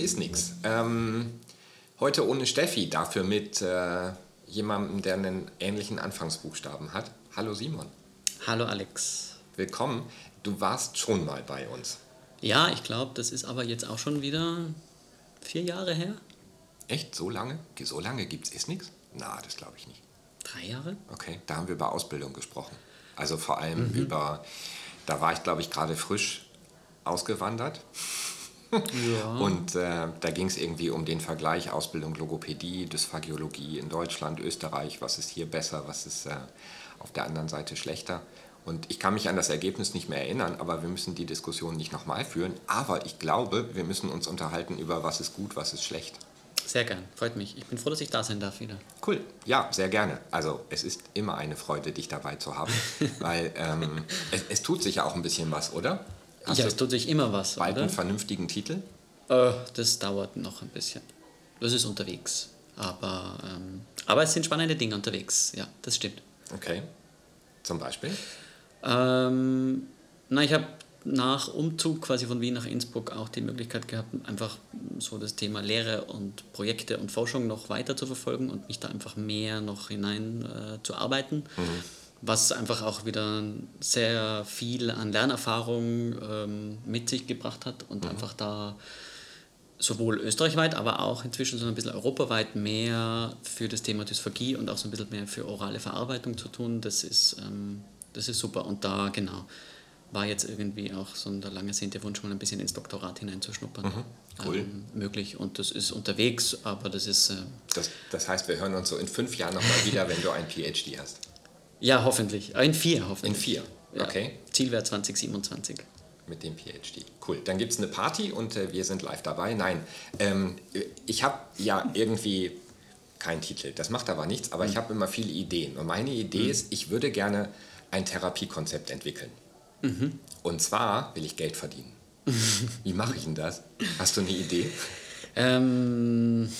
zu Isnix. Ähm, heute ohne Steffi, dafür mit äh, jemandem, der einen ähnlichen Anfangsbuchstaben hat. Hallo Simon. Hallo Alex. Willkommen. Du warst schon mal bei uns. Ja, ich glaube, das ist aber jetzt auch schon wieder vier Jahre her. Echt? So lange? So lange gibt es Isnix? Na, das glaube ich nicht. Drei Jahre? Okay, da haben wir über Ausbildung gesprochen. Also vor allem mhm. über, da war ich glaube ich gerade frisch ausgewandert. Ja. Und äh, da ging es irgendwie um den Vergleich Ausbildung Logopädie, Dysphagiologie in Deutschland, Österreich, was ist hier besser, was ist äh, auf der anderen Seite schlechter. Und ich kann mich an das Ergebnis nicht mehr erinnern, aber wir müssen die Diskussion nicht nochmal führen. Aber ich glaube, wir müssen uns unterhalten über, was ist gut, was ist schlecht. Sehr gern, freut mich. Ich bin froh, dass ich da sein darf wieder. Cool, ja, sehr gerne. Also es ist immer eine Freude, dich dabei zu haben, weil ähm, es, es, tut sich ja auch ein bisschen was, oder? Hast ja, es tut sich immer was. Bald oder? einen vernünftigen Titel? Äh, das dauert noch ein bisschen. Das ist unterwegs. Aber, ähm, aber es sind spannende Dinge unterwegs. Ja, das stimmt. Okay. Zum Beispiel? Ähm, na, ich habe nach Umzug quasi von Wien nach Innsbruck auch die Möglichkeit gehabt, einfach so das Thema Lehre und Projekte und Forschung noch weiter zu verfolgen und mich da einfach mehr noch hinein äh, zu arbeiten. Mhm was einfach auch wieder sehr viel an Lernerfahrung ähm, mit sich gebracht hat und mhm. einfach da sowohl österreichweit, aber auch inzwischen so ein bisschen europaweit mehr für das Thema Dysphagie und auch so ein bisschen mehr für orale Verarbeitung zu tun. Das ist, ähm, das ist super. Und da, genau, war jetzt irgendwie auch so ein lange sehnte Wunsch, mal ein bisschen ins Doktorat hineinzuschnuppern. Mhm. Cool. Ähm, möglich. Und das ist unterwegs, aber das ist. Äh, das, das heißt, wir hören uns so in fünf Jahren nochmal wieder, wenn du ein PhD hast. Ja, hoffentlich. In vier, hoffentlich. In vier, ja. okay. Zielwert 2027. Mit dem PhD. Cool. Dann gibt es eine Party und äh, wir sind live dabei. Nein, ähm, ich habe ja irgendwie keinen Titel. Das macht aber nichts, aber mhm. ich habe immer viele Ideen. Und meine Idee mhm. ist, ich würde gerne ein Therapiekonzept entwickeln. Mhm. Und zwar will ich Geld verdienen. Wie mache ich denn das? Hast du eine Idee? Ähm.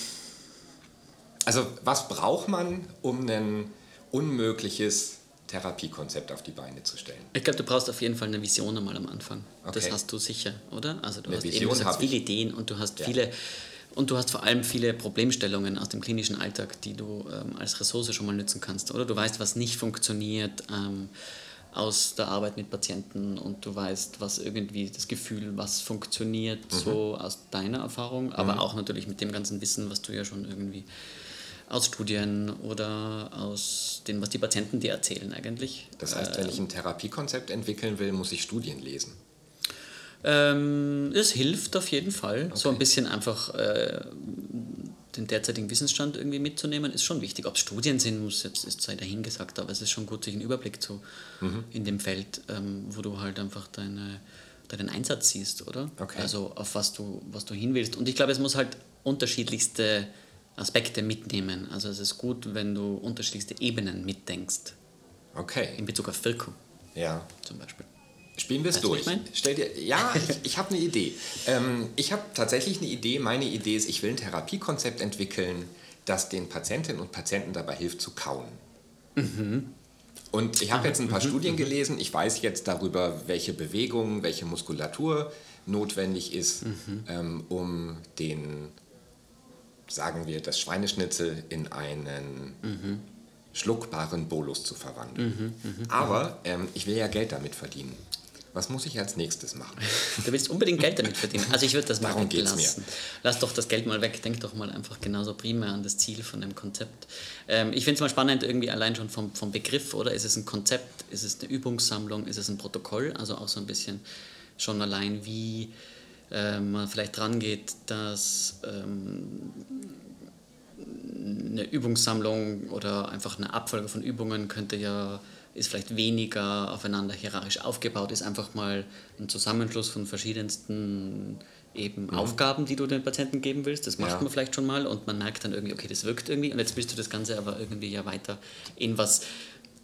Also, was braucht man, um einen unmögliches Therapiekonzept auf die Beine zu stellen. Ich glaube, du brauchst auf jeden Fall eine Vision einmal am Anfang. Okay. Das hast du sicher, oder? Also du eine hast Vision eben viele ich. Ideen und du hast ja. viele und du hast vor allem viele Problemstellungen aus dem klinischen Alltag, die du ähm, als Ressource schon mal nutzen kannst, oder? Du weißt, was nicht funktioniert ähm, aus der Arbeit mit Patienten und du weißt, was irgendwie das Gefühl, was funktioniert, mhm. so aus deiner Erfahrung, aber mhm. auch natürlich mit dem ganzen Wissen, was du ja schon irgendwie aus Studien oder aus dem, was die Patienten dir erzählen eigentlich. Das heißt, wenn ich ein Therapiekonzept entwickeln will, muss ich Studien lesen? Ähm, es hilft auf jeden Fall. Okay. So ein bisschen einfach äh, den derzeitigen Wissensstand irgendwie mitzunehmen, ist schon wichtig. Ob es Studien sind, muss jetzt ist sei dahingesagt, aber es ist schon gut, sich einen Überblick zu mhm. in dem Feld, ähm, wo du halt einfach deine, deinen Einsatz siehst, oder? Okay. Also auf was du, was du hin willst. Und ich glaube, es muss halt unterschiedlichste Aspekte mitnehmen. Also es ist gut, wenn du unterschiedlichste Ebenen mitdenkst. Okay. In Bezug auf Wirkung. Ja. Zum Beispiel. Spielen wir es durch. Stell dir, ja, ich, ich habe eine Idee. Ähm, ich habe tatsächlich eine Idee. Meine Idee ist, ich will ein Therapiekonzept entwickeln, das den Patientinnen und Patienten dabei hilft zu kauen. Mhm. Und ich habe jetzt ein paar mhm. Studien mhm. gelesen. Ich weiß jetzt darüber, welche Bewegungen, welche Muskulatur notwendig ist, mhm. ähm, um den sagen wir, das Schweineschnitzel in einen mhm. schluckbaren Bolus zu verwandeln. Mhm, mh, Aber ähm, ich will ja Geld damit verdienen. Was muss ich als nächstes machen? Du willst unbedingt Geld damit verdienen. Also ich würde das mal Darum geht's Mir. Lass doch das Geld mal weg. Denk doch mal einfach genauso primär an das Ziel von dem Konzept. Ähm, ich finde es mal spannend, irgendwie allein schon vom, vom Begriff, oder? Ist es ein Konzept? Ist es eine Übungssammlung? Ist es ein Protokoll? Also auch so ein bisschen schon allein, wie man vielleicht dran geht, dass ähm, eine Übungssammlung oder einfach eine Abfolge von Übungen könnte ja ist vielleicht weniger aufeinander hierarchisch aufgebaut, ist einfach mal ein Zusammenschluss von verschiedensten eben mhm. Aufgaben, die du den Patienten geben willst. Das macht ja. man vielleicht schon mal und man merkt dann irgendwie, okay, das wirkt irgendwie und jetzt willst du das Ganze aber irgendwie ja weiter in was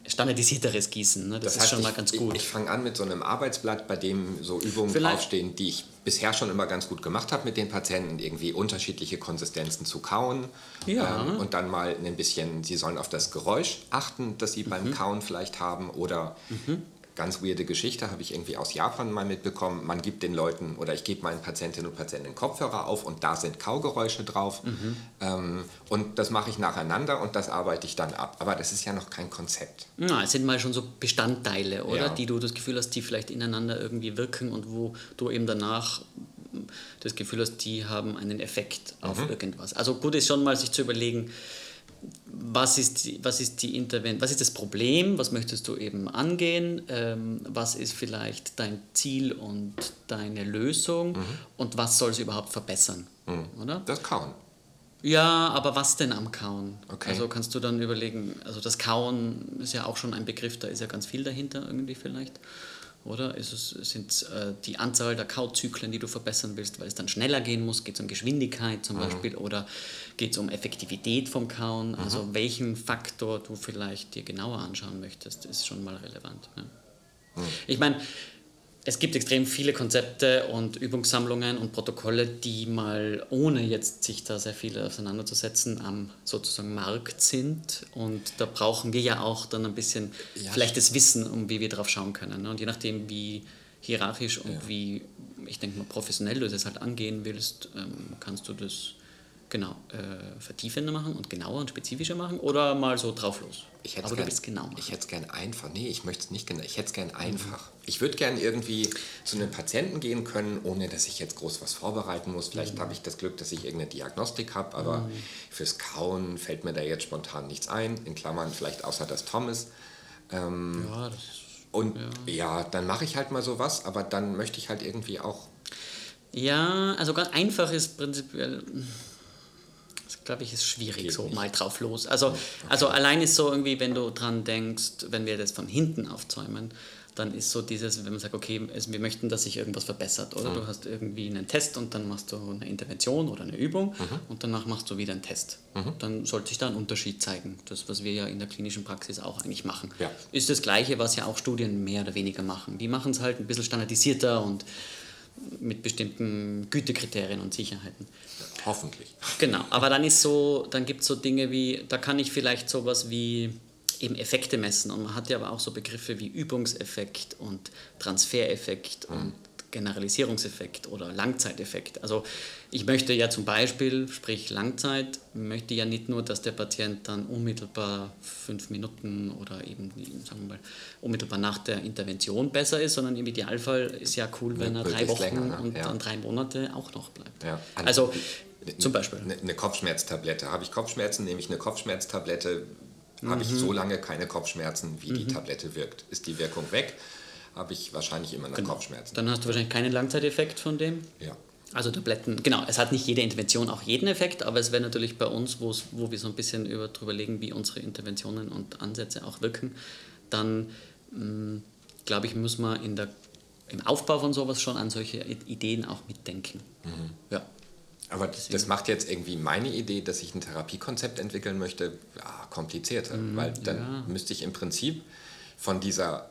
standardisierteres Gießen. Ne? Das, das heißt, ist schon mal ganz gut. Ich, ich fange an mit so einem Arbeitsblatt, bei dem so Übungen Vielleicht. draufstehen, die ich bisher schon immer ganz gut gemacht habe mit den Patienten, irgendwie unterschiedliche Konsistenzen zu kauen. Ja. Ähm, und dann mal ein bisschen, sie sollen auf das Geräusch achten, das sie mhm. beim Kauen vielleicht haben oder mhm. Ganz weirde Geschichte, habe ich irgendwie aus Japan mal mitbekommen. Man gibt den Leuten oder ich gebe meinen Patientinnen und Patienten Kopfhörer auf und da sind Kaugeräusche drauf. Mhm. Ähm, und das mache ich nacheinander und das arbeite ich dann ab. Aber das ist ja noch kein Konzept. Ja, es sind mal schon so Bestandteile, oder? Ja. Die du das Gefühl hast, die vielleicht ineinander irgendwie wirken und wo du eben danach das Gefühl hast, die haben einen Effekt auf mhm. irgendwas. Also gut ist schon mal sich zu überlegen, was ist, die, was ist die Intervention, was ist das Problem, was möchtest du eben angehen, ähm, was ist vielleicht dein Ziel und deine Lösung mhm. und was soll es überhaupt verbessern, mhm. oder? Das Kauen. Ja, aber was denn am Kauen? Okay. Also kannst du dann überlegen, also das Kauen ist ja auch schon ein Begriff, da ist ja ganz viel dahinter irgendwie vielleicht oder? Ist es sind äh, die Anzahl der Kauzyklen, die du verbessern willst, weil es dann schneller gehen muss? Geht es um Geschwindigkeit zum mhm. Beispiel oder geht es um Effektivität vom Kauen? Mhm. Also welchen Faktor du vielleicht dir genauer anschauen möchtest, ist schon mal relevant. Ja. Mhm. Ich meine, es gibt extrem viele Konzepte und Übungssammlungen und Protokolle, die mal ohne jetzt sich da sehr viel auseinanderzusetzen am sozusagen Markt sind. Und da brauchen wir ja auch dann ein bisschen ja. vielleicht das Wissen, um wie wir drauf schauen können. Ne? Und je nachdem, wie hierarchisch und ja. wie, ich denke mal, professionell du das halt angehen willst, ähm, kannst du das genau äh, vertiefender machen und genauer und spezifischer machen oder mal so drauf los. Ich hätte Aber gern, genau Ich hätte es gern einfach. Nee, ich möchte es nicht genau. Ich hätte es gern einfach. Mhm. Ich würde gern irgendwie zu einem Patienten gehen können, ohne dass ich jetzt groß was vorbereiten muss. Vielleicht mhm. habe ich das Glück, dass ich irgendeine Diagnostik habe, aber mhm. fürs Kauen fällt mir da jetzt spontan nichts ein. In Klammern vielleicht außer das Thomas. Ähm, ja, das ist, und ja. ja, dann mache ich halt mal sowas, aber dann möchte ich halt irgendwie auch. Ja, also ganz einfach ist prinzipiell glaube ich, ist schwierig, Geht so nicht. mal drauf los. Also, okay. also allein ist so irgendwie, wenn du dran denkst, wenn wir das von hinten aufzäumen, dann ist so dieses, wenn man sagt, okay, wir möchten, dass sich irgendwas verbessert, oder? Mhm. Du hast irgendwie einen Test und dann machst du eine Intervention oder eine Übung mhm. und danach machst du wieder einen Test. Mhm. Dann sollte sich da ein Unterschied zeigen. Das, was wir ja in der klinischen Praxis auch eigentlich machen. Ja. Ist das Gleiche, was ja auch Studien mehr oder weniger machen. Die machen es halt ein bisschen standardisierter und mit bestimmten Gütekriterien und Sicherheiten. Hoffentlich. Genau, aber dann ist so, dann gibt es so Dinge wie, da kann ich vielleicht sowas wie eben Effekte messen und man hat ja aber auch so Begriffe wie Übungseffekt und Transfereffekt mhm. und Generalisierungseffekt oder Langzeiteffekt. Also ich möchte ja zum Beispiel, sprich Langzeit, möchte ja nicht nur, dass der Patient dann unmittelbar fünf Minuten oder eben, sagen wir mal, unmittelbar nach der Intervention besser ist, sondern im Idealfall ist ja cool, wenn er drei Wochen länger, und ja. dann drei Monate auch noch bleibt. Ja. Also zum Beispiel. Eine, eine Kopfschmerztablette. Habe ich Kopfschmerzen, nehme ich eine Kopfschmerztablette, mhm. habe ich so lange keine Kopfschmerzen, wie mhm. die Tablette wirkt. Ist die Wirkung weg, habe ich wahrscheinlich immer noch genau. Kopfschmerzen. Dann hast du wahrscheinlich keinen Langzeiteffekt von dem. Ja. Also Tabletten, genau, es hat nicht jede Intervention auch jeden Effekt, aber es wäre natürlich bei uns, wo wir so ein bisschen über, drüber legen, wie unsere Interventionen und Ansätze auch wirken, dann mm, glaube ich, muss man in der, im Aufbau von sowas schon an solche Ideen auch mitdenken. Mhm. Ja. Aber Deswegen. das macht jetzt irgendwie meine Idee, dass ich ein Therapiekonzept entwickeln möchte, ja, komplizierter, mhm, weil dann ja. müsste ich im Prinzip von dieser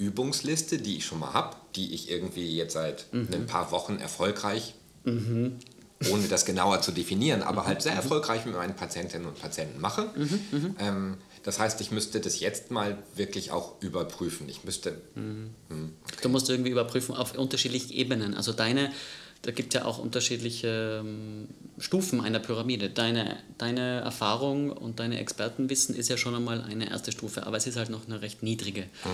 Übungsliste, die ich schon mal habe, die ich irgendwie jetzt seit mhm. ein paar Wochen erfolgreich, mhm. ohne das genauer zu definieren, aber halt sehr mhm. erfolgreich mit meinen Patientinnen und Patienten mache. Mhm, mhm. Ähm, das heißt, ich müsste das jetzt mal wirklich auch überprüfen. Ich müsste. Mhm. Hm, okay. Du musst irgendwie überprüfen auf unterschiedlichen Ebenen. Also deine da gibt es ja auch unterschiedliche ähm, Stufen einer Pyramide. Deine, deine Erfahrung und deine Expertenwissen ist ja schon einmal eine erste Stufe, aber es ist halt noch eine recht niedrige. Mhm.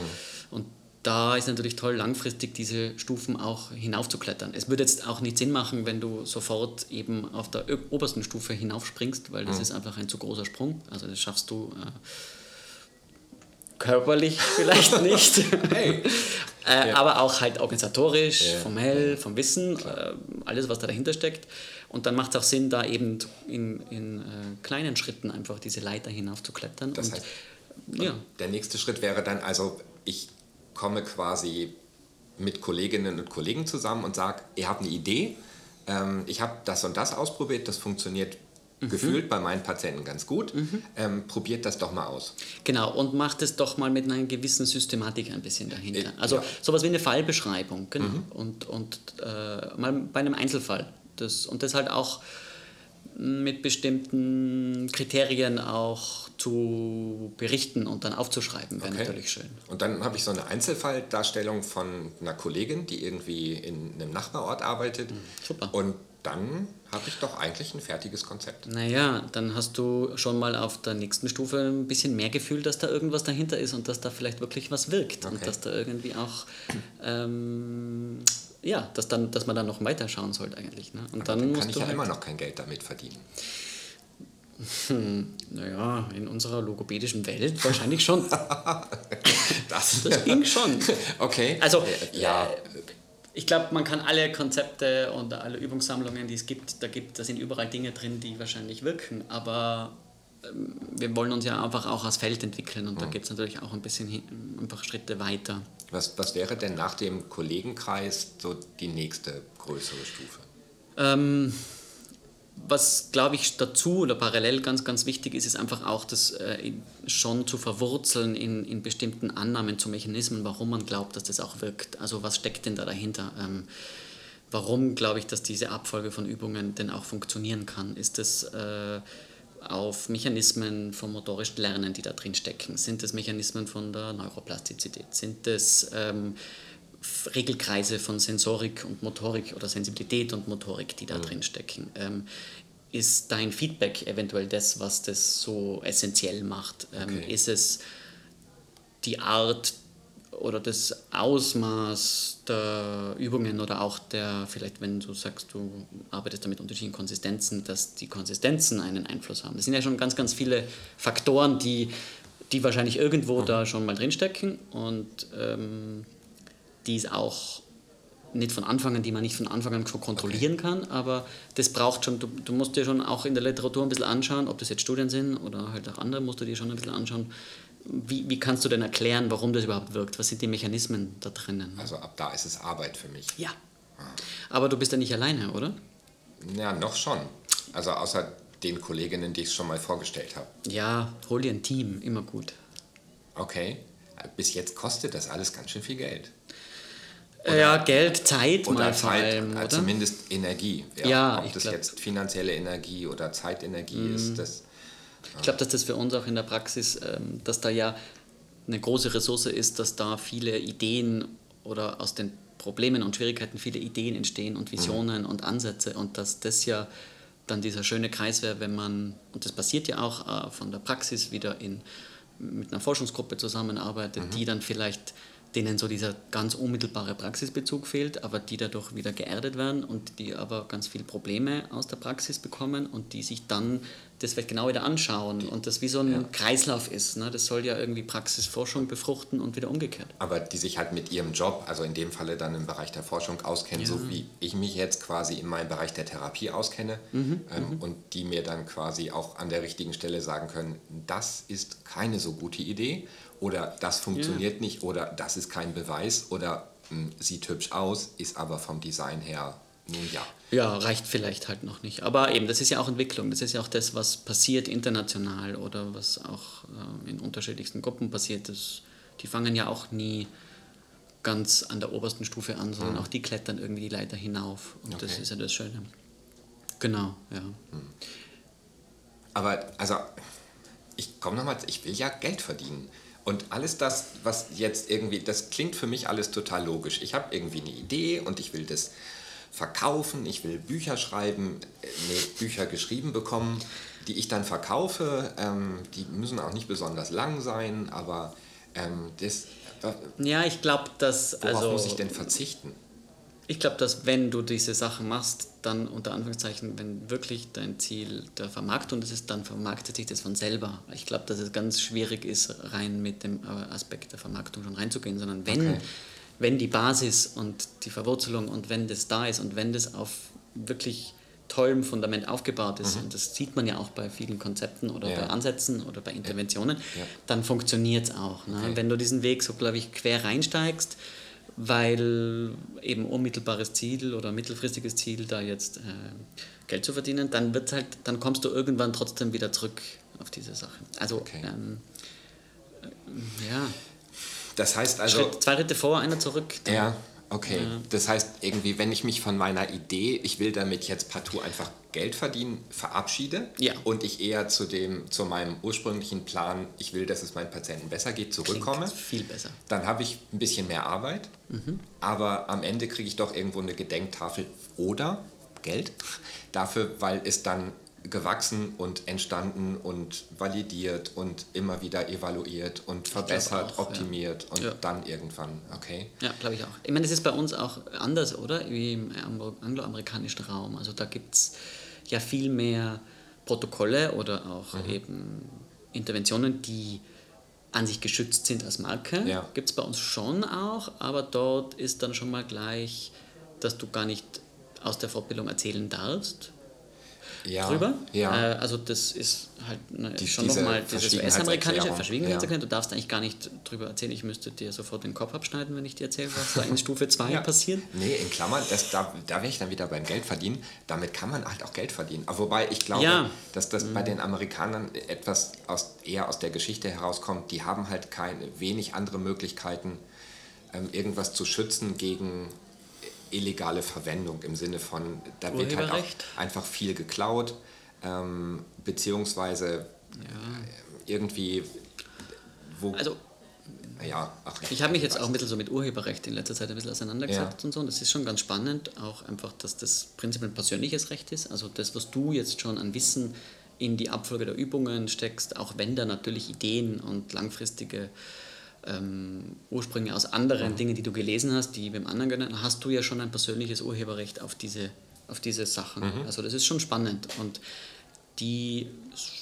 Und da ist natürlich toll, langfristig diese Stufen auch hinaufzuklettern. Es würde jetzt auch nicht Sinn machen, wenn du sofort eben auf der obersten Stufe hinaufspringst, weil das mhm. ist einfach ein zu großer Sprung. Also das schaffst du äh, körperlich vielleicht nicht. hey. äh, ja. Aber auch halt organisatorisch, ja. formell, vom Wissen, äh, alles, was da dahinter steckt. Und dann macht es auch Sinn, da eben in, in äh, kleinen Schritten einfach diese Leiter hinauf zu klettern. Das heißt, ja. der nächste Schritt wäre dann also, ich komme quasi mit Kolleginnen und Kollegen zusammen und sage, ihr habt eine Idee, ähm, ich habe das und das ausprobiert, das funktioniert mhm. gefühlt bei meinen Patienten ganz gut. Mhm. Ähm, probiert das doch mal aus. Genau, und macht es doch mal mit einer gewissen Systematik ein bisschen dahinter. Äh, also ja. sowas wie eine Fallbeschreibung, genau. Mhm. Und, und äh, mal bei einem Einzelfall. Das, und das halt auch mit bestimmten Kriterien auch zu berichten und dann aufzuschreiben, wäre okay. natürlich schön. Und dann habe ich so eine Einzelfalldarstellung von einer Kollegin, die irgendwie in einem Nachbarort arbeitet. Mhm, super. Und dann habe ich doch eigentlich ein fertiges Konzept. Naja, dann hast du schon mal auf der nächsten Stufe ein bisschen mehr Gefühl, dass da irgendwas dahinter ist und dass da vielleicht wirklich was wirkt okay. und dass da irgendwie auch, ähm, ja, dass, dann, dass man dann noch weiter schauen sollte eigentlich. Ne? Und dann, dann kann ich ja halt immer noch kein Geld damit verdienen. Hm, naja, in unserer logopädischen Welt wahrscheinlich schon. das, das ging schon. Okay. Also, ja. Äh, ich glaube, man kann alle Konzepte und alle Übungssammlungen, die es gibt, da, gibt, da sind überall Dinge drin, die wahrscheinlich wirken, aber ähm, wir wollen uns ja einfach auch als Feld entwickeln und mhm. da geht es natürlich auch ein bisschen hin, einfach Schritte weiter. Was, was wäre denn nach dem Kollegenkreis so die nächste größere Stufe? Ähm, was, glaube ich, dazu oder parallel ganz, ganz wichtig ist, ist einfach auch das äh, schon zu verwurzeln in, in bestimmten Annahmen zu Mechanismen, warum man glaubt, dass das auch wirkt. Also was steckt denn da dahinter? Ähm, warum glaube ich, dass diese Abfolge von Übungen denn auch funktionieren kann? Ist es äh, auf Mechanismen vom motorischen Lernen, die da drin stecken? Sind es Mechanismen von der Neuroplastizität? Sind es ähm, Regelkreise von Sensorik und Motorik oder Sensibilität und Motorik, die da mhm. drin stecken. Ähm, ist dein Feedback eventuell das, was das so essentiell macht? Ähm, okay. Ist es die Art oder das Ausmaß der Übungen oder auch der, vielleicht wenn du sagst, du arbeitest da mit unterschiedlichen Konsistenzen, dass die Konsistenzen einen Einfluss haben. Das sind ja schon ganz, ganz viele Faktoren, die, die wahrscheinlich irgendwo mhm. da schon mal drinstecken und ähm, die es auch nicht von Anfang an, die man nicht von Anfang an so kontrollieren okay. kann, aber das braucht schon, du, du musst dir schon auch in der Literatur ein bisschen anschauen, ob das jetzt Studien sind oder halt auch andere, musst du dir schon ein bisschen anschauen, wie, wie kannst du denn erklären, warum das überhaupt wirkt? Was sind die Mechanismen da drinnen? Also ab da ist es Arbeit für mich. Ja. Ah. Aber du bist ja nicht alleine, oder? Ja, noch schon. Also außer den Kolleginnen, die ich schon mal vorgestellt habe. Ja, hol dir ein Team, immer gut. Okay. Bis jetzt kostet das alles ganz schön viel Geld. Oder, ja, Geld, Zeit oder mal vor allem, oder? Zumindest Energie. Ja, ja ob das glaub, jetzt finanzielle Energie oder Zeitenergie mm. ist. Das, ich glaube, dass das für uns auch in der Praxis, ähm, dass da ja eine große Ressource ist, dass da viele Ideen oder aus den Problemen und Schwierigkeiten viele Ideen entstehen und Visionen mhm. und Ansätze und dass das ja dann dieser schöne Kreis wäre, wenn man, und das passiert ja auch äh, von der Praxis wieder in, mit einer Forschungsgruppe zusammenarbeitet, mhm. die dann vielleicht denen so dieser ganz unmittelbare Praxisbezug fehlt, aber die dadurch wieder geerdet werden und die aber ganz viele Probleme aus der Praxis bekommen und die sich dann das vielleicht genau wieder anschauen und das wie so ein ja. Kreislauf ist. Ne? Das soll ja irgendwie Praxisforschung befruchten und wieder umgekehrt. Aber die sich halt mit ihrem Job, also in dem Falle dann im Bereich der Forschung auskennen, ja. so wie ich mich jetzt quasi in meinem Bereich der Therapie auskenne mhm, ähm, mhm. und die mir dann quasi auch an der richtigen Stelle sagen können, das ist keine so gute Idee oder das funktioniert ja. nicht oder das ist kein Beweis oder mh, hm, sieht hübsch aus, ist aber vom Design her nun ja. Ja, reicht vielleicht halt noch nicht. Aber eben, das ist ja auch Entwicklung. Das ist ja auch das, was passiert international oder was auch äh, in unterschiedlichsten Gruppen passiert. Das, die fangen ja auch nie ganz an der obersten Stufe an, sondern mhm. auch die klettern irgendwie die Leiter hinauf. Und okay. das ist ja das Schöne. Genau, ja. Mhm. Aber also, ich komme nochmal, ich will ja Geld verdienen. Und alles das, was jetzt irgendwie, das klingt für mich alles total logisch. Ich habe irgendwie eine Idee und ich will das verkaufen, ich will Bücher schreiben, nee, Bücher geschrieben bekommen, die ich dann verkaufe. Ähm, die müssen auch nicht besonders lang sein, aber ähm, das. Ja, ich glaube, dass. Worauf also, muss ich denn verzichten? Ich glaube, dass wenn du diese Sachen machst, dann unter Anführungszeichen, wenn wirklich dein Ziel der Vermarktung ist, dann vermarktet sich das von selber. Ich glaube, dass es ganz schwierig ist, rein mit dem äh, Aspekt der Vermarktung schon reinzugehen, sondern wenn, okay. wenn die Basis und die Verwurzelung und wenn das da ist und wenn das auf wirklich tollem Fundament aufgebaut ist, mhm. und das sieht man ja auch bei vielen Konzepten oder ja. bei Ansätzen oder bei Interventionen, ja. Ja. dann funktioniert es auch. Ne? Okay. Wenn du diesen Weg so, glaube ich, quer reinsteigst, weil eben unmittelbares Ziel oder mittelfristiges Ziel da jetzt äh, Geld zu verdienen, dann wird halt, dann kommst du irgendwann trotzdem wieder zurück auf diese Sache. Also okay. ähm, äh, ja. Das heißt also. Schritt, zwei Schritte vor, einer zurück. Ja, Okay, ja. das heißt irgendwie, wenn ich mich von meiner Idee, ich will damit jetzt partout einfach Geld verdienen, verabschiede ja. und ich eher zu, dem, zu meinem ursprünglichen Plan, ich will, dass es meinen Patienten besser geht, zurückkomme, Klingt viel besser. dann habe ich ein bisschen mehr Arbeit, mhm. aber am Ende kriege ich doch irgendwo eine Gedenktafel oder Geld dafür, weil es dann gewachsen und entstanden und validiert und immer wieder evaluiert und verbessert, auch, optimiert ja. und ja. dann irgendwann, okay? Ja, glaube ich auch. Ich meine, das ist bei uns auch anders, oder? Wie im angloamerikanischen Raum. Also da gibt es ja viel mehr Protokolle oder auch mhm. eben Interventionen, die an sich geschützt sind als Marke. Ja. Gibt es bei uns schon auch, aber dort ist dann schon mal gleich, dass du gar nicht aus der Fortbildung erzählen darfst, ja, drüber. Ja. Äh, also das ist halt ne, Die, schon nochmal dieses US-amerikanische Verschwiegenheitserklärung. Ja. Du darfst eigentlich gar nicht drüber erzählen, ich müsste dir sofort den Kopf abschneiden, wenn ich dir erzähle, was da in Stufe 2 ja. passiert. Nee, in Klammern, das, da, da wäre ich dann wieder beim Geld verdienen. Damit kann man halt auch Geld verdienen. Aber wobei ich glaube, dass das mhm. bei den Amerikanern etwas aus, eher aus der Geschichte herauskommt. Die haben halt keine, wenig andere Möglichkeiten, ähm, irgendwas zu schützen gegen illegale Verwendung im Sinne von, da wird halt auch einfach viel geklaut, ähm, beziehungsweise ja. irgendwie, wo. Also, ja, ach, ich habe mich jetzt auch ein bisschen so mit Urheberrecht in letzter Zeit ein bisschen auseinandergesetzt ja. und so. Und das ist schon ganz spannend, auch einfach, dass das prinzipiell ein persönliches Recht ist. Also das, was du jetzt schon an Wissen in die Abfolge der Übungen steckst, auch wenn da natürlich Ideen und langfristige ähm, Ursprünge aus anderen. Dingen, die du gelesen hast, die beim anderen genannt hast du ja schon ein persönliches Urheberrecht auf diese, auf diese Sachen. Mhm. Also das ist schon spannend und die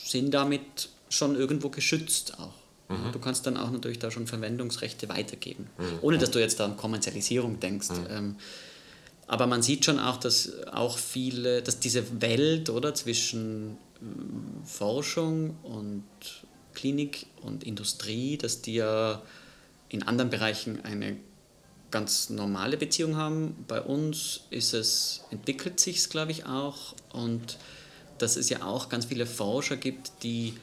sind damit schon irgendwo geschützt auch. Mhm. Du kannst dann auch natürlich da schon Verwendungsrechte weitergeben, mhm. ohne dass du jetzt da an Kommerzialisierung denkst. Mhm. Ähm, aber man sieht schon auch, dass auch viele, dass diese Welt oder zwischen ähm, Forschung und Klinik und Industrie, dass die ja in anderen Bereichen eine ganz normale Beziehung haben. Bei uns ist es, entwickelt sich es, glaube ich, auch. Und dass es ja auch ganz viele Forscher gibt, die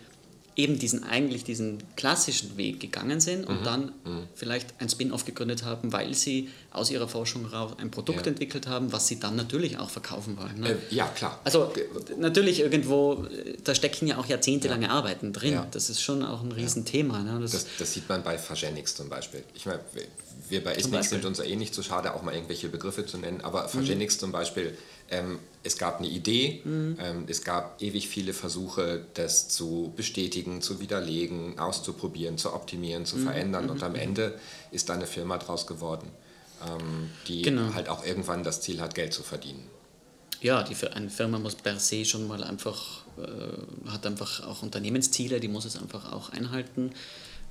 eben diesen eigentlich diesen klassischen Weg gegangen sind und mhm. dann mhm. vielleicht ein Spin-off gegründet haben, weil sie aus ihrer Forschung raus ein Produkt ja. entwickelt haben, was sie dann natürlich auch verkaufen wollen. Ne? Äh, ja, klar. Also natürlich irgendwo, da stecken ja auch jahrzehntelange ja. Arbeiten drin. Ja. Das ist schon auch ein Riesenthema. Ne? Das, das, das, sieht man bei Fagenix zum Beispiel. Ich meine, wir bei ISMIX sind uns ja eh nicht so schade, auch mal irgendwelche Begriffe zu nennen, aber Fagenix mhm. zum Beispiel ähm, es gab eine Idee, mhm. ähm, es gab ewig viele Versuche, das zu bestätigen, zu widerlegen, auszuprobieren, zu optimieren, zu mhm. verändern und am mhm. Ende ist da eine Firma draus geworden, ähm, die genau. halt auch irgendwann das Ziel hat, Geld zu verdienen. Ja, die, eine Firma muss per se schon mal einfach, äh, hat einfach auch Unternehmensziele, die muss es einfach auch einhalten.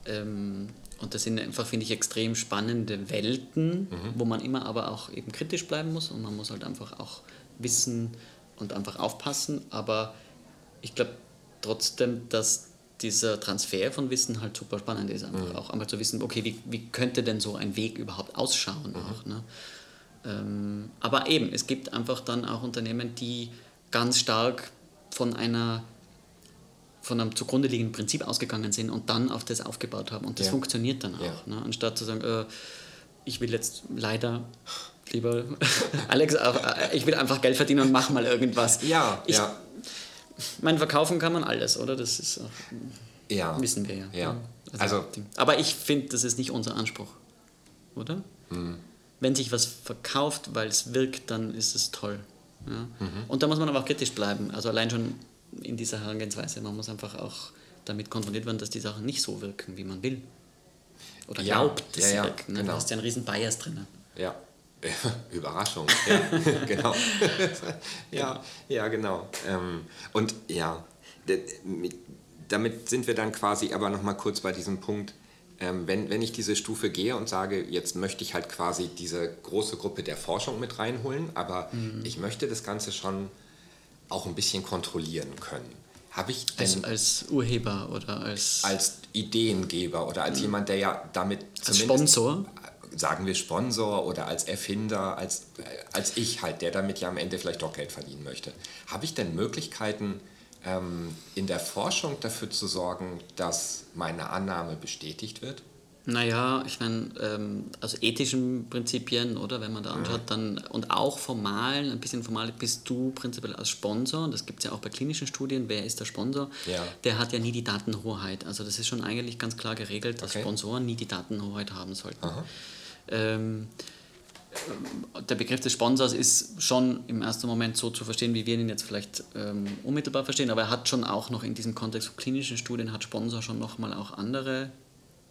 Ähm, und das sind einfach, finde ich, extrem spannende Welten, mhm. wo man immer aber auch eben kritisch bleiben muss und man muss halt einfach auch wissen und einfach aufpassen. Aber ich glaube trotzdem, dass dieser Transfer von Wissen halt super spannend ist. Einfach mhm. auch einmal zu wissen, okay, wie, wie könnte denn so ein Weg überhaupt ausschauen? Mhm. Auch, ne? Ähm, aber eben, es gibt einfach dann auch Unternehmen, die ganz stark von einer von einem zugrunde liegenden Prinzip ausgegangen sind und dann auf das aufgebaut haben. Und das ja. funktioniert dann auch. Ja. Ne? Anstatt zu sagen, äh, ich will jetzt leider lieber Alex, äh, ich will einfach Geld verdienen und mach mal irgendwas. Ja, ich, ja. Mein Verkaufen kann man alles, oder? Das ist ja. wissen wir ja. ja. Also, also aber ich finde, das ist nicht unser Anspruch, oder? Mhm. Wenn sich was verkauft, weil es wirkt, dann ist es toll. Ja? Mhm. Und da muss man aber auch kritisch bleiben. Also allein schon in dieser Herangehensweise, man muss einfach auch damit konfrontiert werden, dass die Sachen nicht so wirken, wie man will. Oder ja, glaubt, dass ja, sie wirken. Ne? Genau. Du hast ja einen riesen Bias drin. Ja, Überraschung, ja, genau. ja, ja, genau. Ähm, und ja, damit sind wir dann quasi aber nochmal kurz bei diesem Punkt, ähm, wenn, wenn ich diese Stufe gehe und sage, jetzt möchte ich halt quasi diese große Gruppe der Forschung mit reinholen, aber mhm. ich möchte das Ganze schon auch ein bisschen kontrollieren können. Habe ich denn als, als, Urheber oder als als Ideengeber oder als mhm. jemand, der ja damit als Sponsor sagen wir Sponsor oder als Erfinder, als, als ich halt, der damit ja am Ende vielleicht doch Geld verdienen möchte. Habe ich denn Möglichkeiten, ähm, in der Forschung dafür zu sorgen, dass meine Annahme bestätigt wird? Naja, ich meine, ähm, also ethischen Prinzipien, oder wenn man da anschaut, dann und auch formalen, ein bisschen formal bist du prinzipiell als Sponsor, das gibt es ja auch bei klinischen Studien, wer ist der Sponsor? Ja. Der hat ja nie die Datenhoheit. Also das ist schon eigentlich ganz klar geregelt, dass Okay. Sponsoren nie die Datenhoheit haben sollten. Ähm, der Begriff des Sponsors ist schon im ersten Moment so zu verstehen, wie wir ihn jetzt vielleicht ähm, unmittelbar verstehen, aber er hat schon auch noch in diesem Kontext von klinischen Studien, hat Sponsor schon nochmal auch andere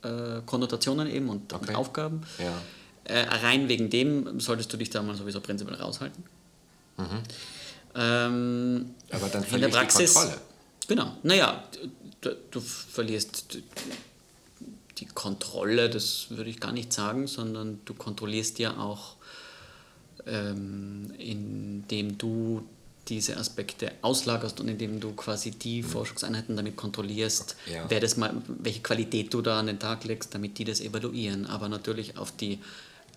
äh, Konnotationen eben und, und Okay. Aufgaben. Ja. Äh, rein wegen dem solltest du dich da mal sowieso prinzipiell raushalten. Ähm, Aber dann in der verliere ich die Praxis. Kontrolle. Genau. Naja, du, du verlierst die Kontrolle, das würde ich gar nicht sagen, sondern du kontrollierst ja auch, ähm, indem du diese Aspekte auslagerst und indem du quasi die Forschungseinheiten damit kontrollierst, Ja. wer das mal, welche Qualität du da an den Tag legst, damit die das evaluieren. Aber natürlich auf die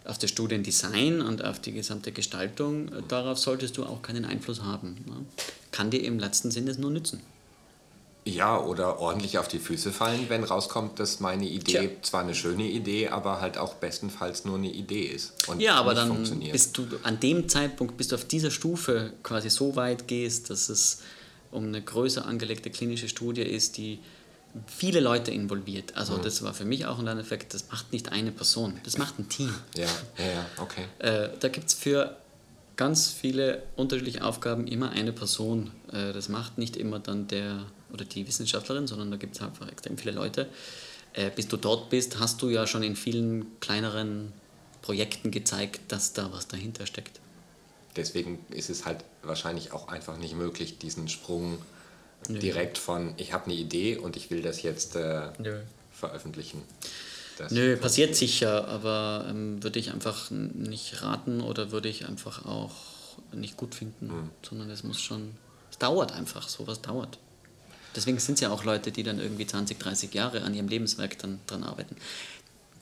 auf das Studiendesign und auf die gesamte Gestaltung, äh, darauf solltest du auch keinen Einfluss haben. Ne? Kann dir im letzten Sinne nur nützen. Ja, oder ordentlich auf die Füße fallen, wenn rauskommt, dass meine Idee Tja. zwar eine schöne Idee, aber halt auch bestenfalls nur eine Idee ist. Und Ja, aber dann funktioniert. bist du an dem Zeitpunkt, bis du auf dieser Stufe quasi so weit gehst, dass es um eine größer angelegte klinische Studie ist, die viele Leute involviert. Also Mhm. das war für mich auch ein Effekt, das macht nicht eine Person, das macht ein Team. Ja, ja, ja, okay. Äh, da gibt es für ganz viele unterschiedliche Aufgaben immer eine Person. Äh, das macht nicht immer dann der oder die Wissenschaftlerin, sondern da gibt es einfach extrem viele Leute. Äh, bis du dort bist, hast du ja schon in vielen kleineren Projekten gezeigt, dass da was dahinter steckt. Deswegen ist es halt wahrscheinlich auch einfach nicht möglich, diesen Sprung Nö. direkt von, ich habe eine Idee und ich will das jetzt äh, veröffentlichen. Das Nö, passiert sicher, aber ähm, würde ich einfach nicht raten oder würde ich einfach auch nicht gut finden, sondern es muss schon, es dauert einfach, sowas dauert. Deswegen sind es ja auch Leute, die dann irgendwie 20, 30 Jahre an ihrem Lebenswerk dann dran arbeiten.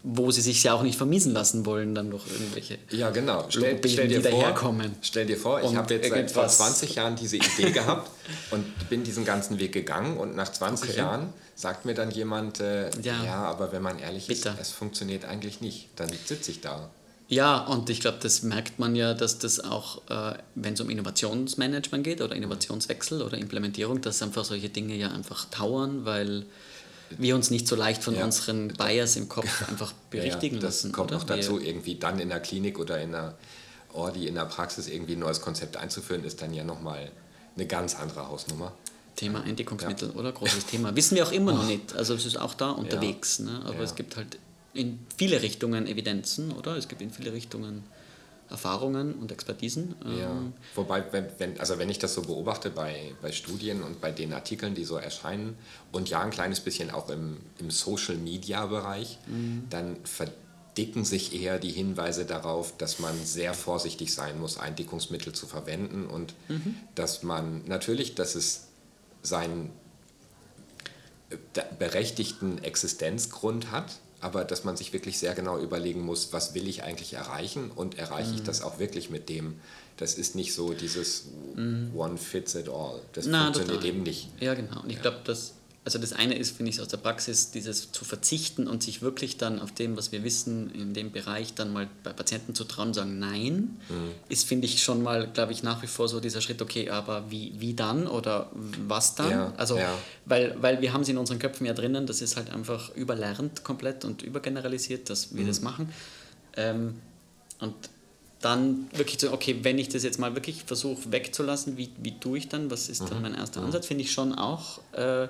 Wo sie sich ja auch nicht vermiesen lassen wollen, dann durch irgendwelche. Ja, genau. Stell, Logopäden, stell, dir die vor, daherkommen. stell dir vor, ich habe jetzt seit vor irgendwas- 20 Jahren diese Idee gehabt und bin diesen ganzen Weg gegangen und nach 20 Okay. Jahren sagt mir dann jemand, äh, Ja. ja. aber wenn man ehrlich Bitter. ist, es funktioniert eigentlich nicht. Dann sitze ich da. Ja, und ich glaube, das merkt man ja, dass das auch, äh, wenn es um Innovationsmanagement geht oder Innovationswechsel oder Implementierung, dass einfach solche Dinge ja einfach dauern, weil wir uns nicht so leicht von Ja. unseren Bias im Kopf einfach berichtigen ja, das lassen. kommt oder? noch dazu, irgendwie dann in der Klinik oder in der Ordi, in der Praxis irgendwie ein neues Konzept einzuführen, ist dann ja nochmal eine ganz andere Hausnummer. Thema Eindickungsmittel, oder? Großes Thema. Wissen wir auch immer noch nicht. Also es ist auch da unterwegs. Ja. Ne? Aber Ja. es gibt halt in viele Richtungen Evidenzen, oder? Es gibt in viele Richtungen Erfahrungen und Expertisen. Ja. Ähm, Wobei, wenn, wenn, also wenn ich das so beobachte bei, bei Studien und bei den Artikeln, die so erscheinen, und ja, ein kleines bisschen auch im, im Social-Media-Bereich, dann verdicken sich eher die Hinweise darauf, dass man sehr vorsichtig sein muss, Eindickungsmittel zu verwenden und dass man natürlich, dass es seinen äh, berechtigten Existenzgrund hat, aber dass man sich wirklich sehr genau überlegen muss, was will ich eigentlich erreichen und erreiche Mhm. ich das auch wirklich mit dem. Das ist nicht so dieses One fits it all. Das Mhm. Na, funktioniert total. eben nicht. Ja, genau. Und ich glaube, dass, also das eine ist, finde ich, aus der Praxis, dieses zu verzichten und sich wirklich dann auf dem, was wir wissen, in dem Bereich dann mal bei Patienten zu trauen und sagen, nein, Mhm. ist, finde ich, schon mal, glaube ich, nach wie vor so dieser Schritt, okay, aber wie, wie dann oder was dann? Ja, also, ja. Weil, weil wir haben es in unseren Köpfen ja drinnen, das ist halt einfach überlernt komplett und übergeneralisiert, dass wir Mhm. das machen. Ähm, und dann wirklich zu, okay, wenn ich das jetzt mal wirklich versuche wegzulassen, wie, wie tue ich dann? Was ist Mhm. dann mein erster Ansatz? Finde ich schon auch, äh,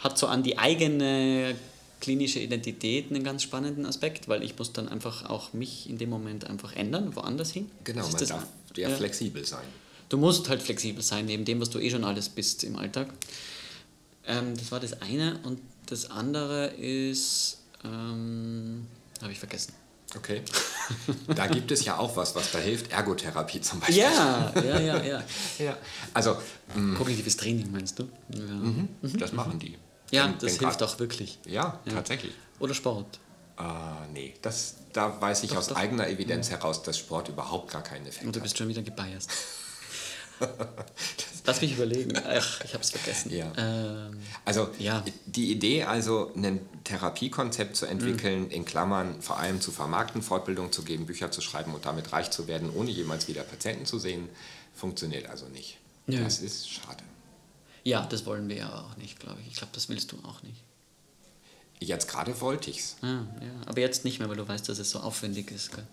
hat so an die eigene klinische Identität einen ganz spannenden Aspekt, weil ich muss dann einfach auch mich in dem Moment einfach ändern, woanders hin. Genau, man darf ja, flexibel sein. Du musst halt flexibel sein, neben dem, was du eh schon alles bist im Alltag. Ähm, das war das eine. Und das andere ist, ähm, habe ich vergessen. Okay. da gibt es ja auch was, was da hilft. Ergotherapie zum Beispiel. Ja, ja, ja, ja. ja. Also, Kognitives Training meinst du? Ja, das machen die. Ja Wenn- das wenn hilft grad- auch wirklich. Ja, Ja. tatsächlich. Oder Sport. Ah, nee, das, da weiß ich Doch, aus doch. eigener Evidenz heraus, dass Sport überhaupt gar keinen Effekt Und du hat. bist schon wieder gebiased. Lass mich überlegen. Ach, ich habe es vergessen. Ja. Ähm, Also Ja. die Idee, also ein Therapiekonzept zu entwickeln, Mhm. in Klammern vor allem zu vermarkten, Fortbildung zu geben, Bücher zu schreiben und damit reich zu werden, ohne jemals wieder Patienten zu sehen, funktioniert also nicht. Nö. Das ist schade. Ja, das wollen wir ja auch nicht, glaube ich. Ich glaube, das willst du auch nicht. Jetzt gerade wollte ich's. Ah, ja. Aber jetzt nicht mehr, weil du weißt, dass es so aufwendig ist. Gell?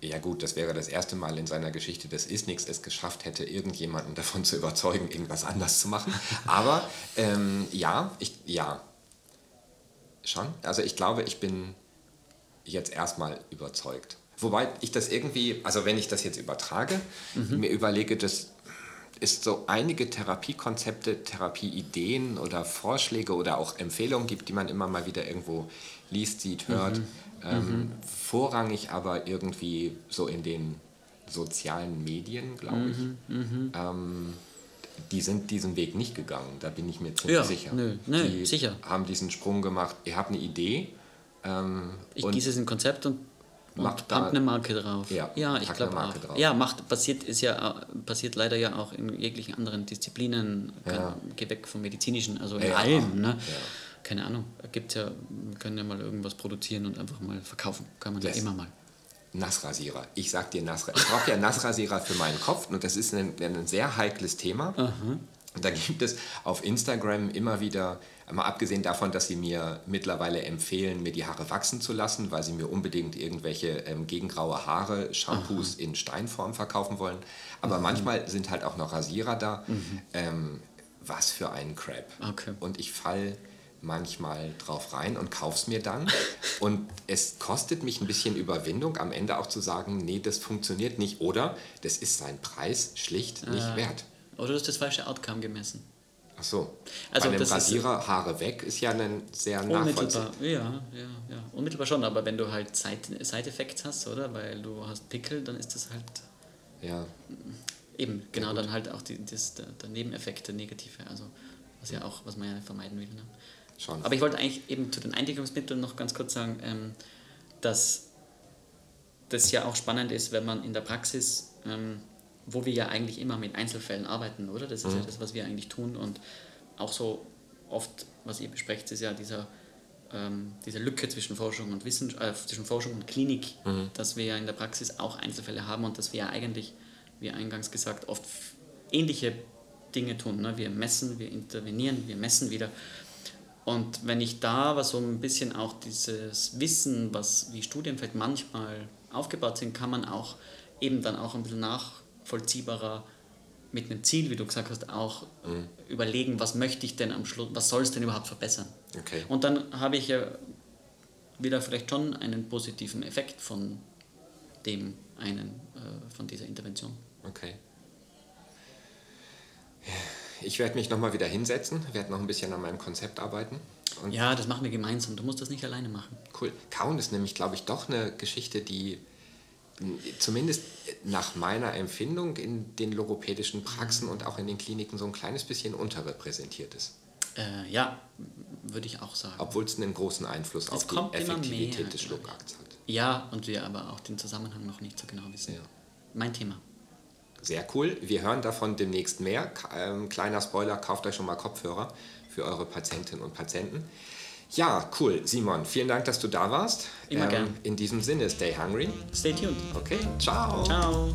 Ja gut, das wäre das erste Mal in seiner Geschichte, dass Isnix es geschafft hätte, irgendjemanden davon zu überzeugen, irgendwas anders zu machen. Aber ähm, ja, ich, ja, schon. Also ich glaube, ich bin jetzt erstmal überzeugt. Wobei ich das irgendwie, also wenn ich das jetzt übertrage, mir überlege, das ist so einige Therapiekonzepte, Therapieideen oder Vorschläge oder auch Empfehlungen gibt, die man immer mal wieder irgendwo liest, sieht, hört. Ähm, Vorrangig aber irgendwie so in den sozialen Medien, glaube ich. Ähm, die sind diesen Weg nicht gegangen, da bin ich mir ziemlich Ja, sicher. nö, nö, die sicher. haben diesen Sprung gemacht, ihr habt eine Idee. Ähm, Ich gieße es in ein Konzept und, Macht da- eine Marke drauf. Ja, ja ich pack glaube auch. drauf. Ja, macht, passiert, ist ja, passiert leider ja auch in jeglichen anderen Disziplinen. Kann, Ja. Geh weg vom Medizinischen, also in Ja, allem. Ne? ja. Keine Ahnung. Gibt ja, wir können ja mal irgendwas produzieren und einfach mal verkaufen. Kann man ja Yes. immer mal. Nassrasierer. Ich sag dir Nassrasierer. Ich brauche ja Nassrasierer für meinen Kopf und das ist ein, ein sehr heikles Thema. Und da gibt es auf Instagram immer wieder, mal abgesehen davon, dass sie mir mittlerweile empfehlen, mir die Haare wachsen zu lassen, weil sie mir unbedingt irgendwelche ähm, gegengraue Haare, Shampoos in Steinform verkaufen wollen. Aber manchmal sind halt auch noch Rasierer da. Ähm, was für ein Crap. Okay. Und ich fall manchmal drauf rein und kauf's mir dann. Und es kostet mich ein bisschen Überwindung, am Ende auch zu sagen, nee, das funktioniert nicht. Oder das ist sein Preis schlicht nicht Ah. wert. Oder du hast das falsche Outcome gemessen. Ach so. Also Bei einem Rasierer Haare weg ist ja ein sehr nachvollziehbar. Unmittelbar, ja, ja, ja. Unmittelbar schon, aber wenn du halt Side- Side-Effects hast, oder? Weil du hast Pickel, dann ist das halt Ja. eben genau dann halt auch die, das, der, der Nebeneffekt, der negative, also was ja auch, was man ja vermeiden will. Ne? Schon. Aber ich wollte eigentlich eben zu den Eindigungsmitteln noch ganz kurz sagen, ähm, dass das ja auch spannend ist, wenn man in der Praxis, ähm, wo wir ja eigentlich immer mit Einzelfällen arbeiten, oder? Das ist ja das, was wir eigentlich tun und auch so oft, was ihr besprecht, ist ja dieser, ähm, diese Lücke zwischen Forschung und Wissen, äh, zwischen Forschung und Klinik, dass wir ja in der Praxis auch Einzelfälle haben und dass wir ja eigentlich, wie eingangs gesagt, oft ähnliche Dinge tun. Ne? Wir messen, wir intervenieren, wir messen wieder. Und wenn ich da aber so ein bisschen auch dieses Wissen, was wie Studienfeld manchmal aufgebaut sind, kann man auch eben dann auch ein bisschen nachvollziehbarer mit einem Ziel, wie du gesagt hast, auch überlegen, was möchte ich denn am Schluss, was soll es denn überhaupt verbessern. Okay. Und dann habe ich ja wieder vielleicht schon einen positiven Effekt von dem einen, äh, von dieser Intervention. Okay. Ich werde mich nochmal wieder hinsetzen, werde noch ein bisschen an meinem Konzept arbeiten. Ja, das machen wir gemeinsam. Du musst das nicht alleine machen. Cool. Kauen ist nämlich, glaube ich, doch eine Geschichte, die zumindest nach meiner Empfindung in den logopädischen Praxen und auch in den Kliniken so ein kleines bisschen unterrepräsentiert ist. Äh, ja, würde ich auch sagen. Obwohl es einen großen Einfluss auf die Effektivität mehr, des. Schluckakts hat. Ja, und wir aber auch den Zusammenhang noch nicht so genau wissen. Ja. Mein Thema. Sehr cool. Wir hören davon demnächst mehr. Ähm, kleiner Spoiler, kauft euch schon mal Kopfhörer für eure Patientinnen und Patienten. Ja, cool. Simon, vielen Dank, dass du da warst. Immer ähm, gern. In diesem Sinne, stay hungry. Stay tuned. Okay, ciao. Ciao.